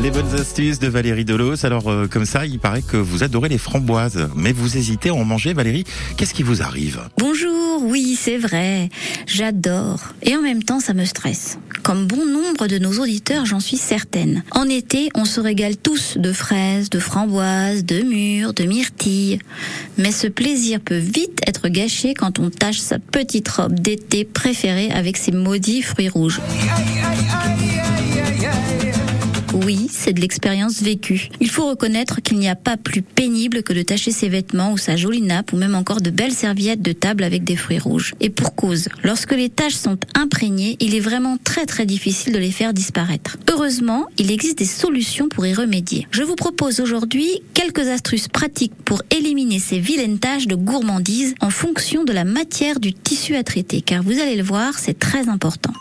Les bonnes astuces de Valérie Delos. Alors, euh, comme ça, il paraît que vous adorez les framboises, mais vous hésitez à en manger, Valérie. Qu'est-ce qui vous arrive? Bonjour, oui, c'est vrai. J'adore. Et en même temps, ça me stresse. Comme bon nombre de nos auditeurs, j'en suis certaine. En été, on se régale tous de fraises, de framboises, de mûres, de myrtilles. Mais ce plaisir peut vite être gâché quand on tâche sa petite robe d'été préférée avec ses maudits fruits rouges. Oui, c'est de l'expérience vécue. Il faut reconnaître qu'il n'y a pas plus pénible que de tâcher ses vêtements ou sa jolie nappe ou même encore de belles serviettes de table avec des fruits rouges. Et pour cause, lorsque les taches sont imprégnées, il est vraiment très très difficile de les faire disparaître. Heureusement, il existe des solutions pour y remédier. Je vous propose aujourd'hui quelques astuces pratiques pour éliminer ces vilaines taches de gourmandise en fonction de la matière du tissu à traiter, car vous allez le voir, c'est très important.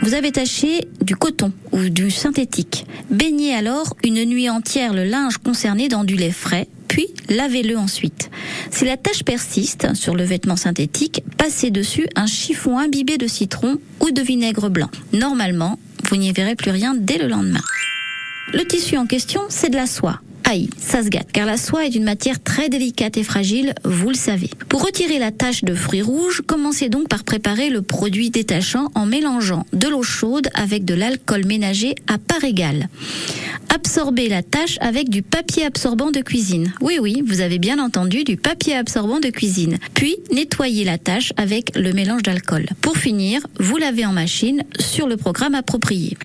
Vous avez taché du coton ou du synthétique. Baignez alors une nuit entière le linge concerné dans du lait frais, puis lavez-le ensuite. Si la tache persiste sur le vêtement synthétique, passez dessus un chiffon imbibé de citron ou de vinaigre blanc. Normalement, vous n'y verrez plus rien dès le lendemain. Le tissu en question, c'est de la soie. Aïe, ça se gâte, car la soie est une matière très délicate et fragile, vous le savez. Pour retirer la tache de fruits rouges, commencez donc par préparer le produit détachant en mélangeant de l'eau chaude avec de l'alcool ménager à part égale. Absorbez la tache avec du papier absorbant de cuisine. Oui, oui, vous avez bien entendu, du papier absorbant de cuisine. Puis, nettoyez la tache avec le mélange d'alcool. Pour finir, vous lavez en machine sur le programme approprié.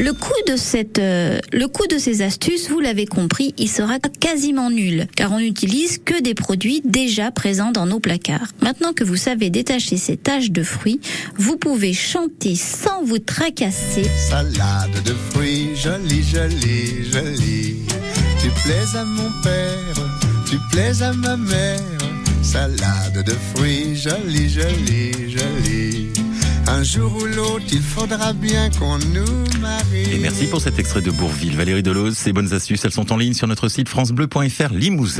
Le coût de cette, euh, le coût de ces astuces, vous l'avez compris, il sera quasiment nul, car on n'utilise que des produits déjà présents dans nos placards. Maintenant que vous savez détacher ces taches de fruits, vous pouvez chanter sans vous tracasser. Salade de fruits, jolie, jolie, jolie. Tu plais à mon père, tu plais à ma mère. Salade de fruits, jolie, jolie, jolie. Un jour ou l'autre, il faudra bien qu'on nous marie. Et merci pour cet extrait de Bourville. Valérie Delos, ces bonnes astuces, elles sont en ligne sur notre site francebleu.fr Limousin.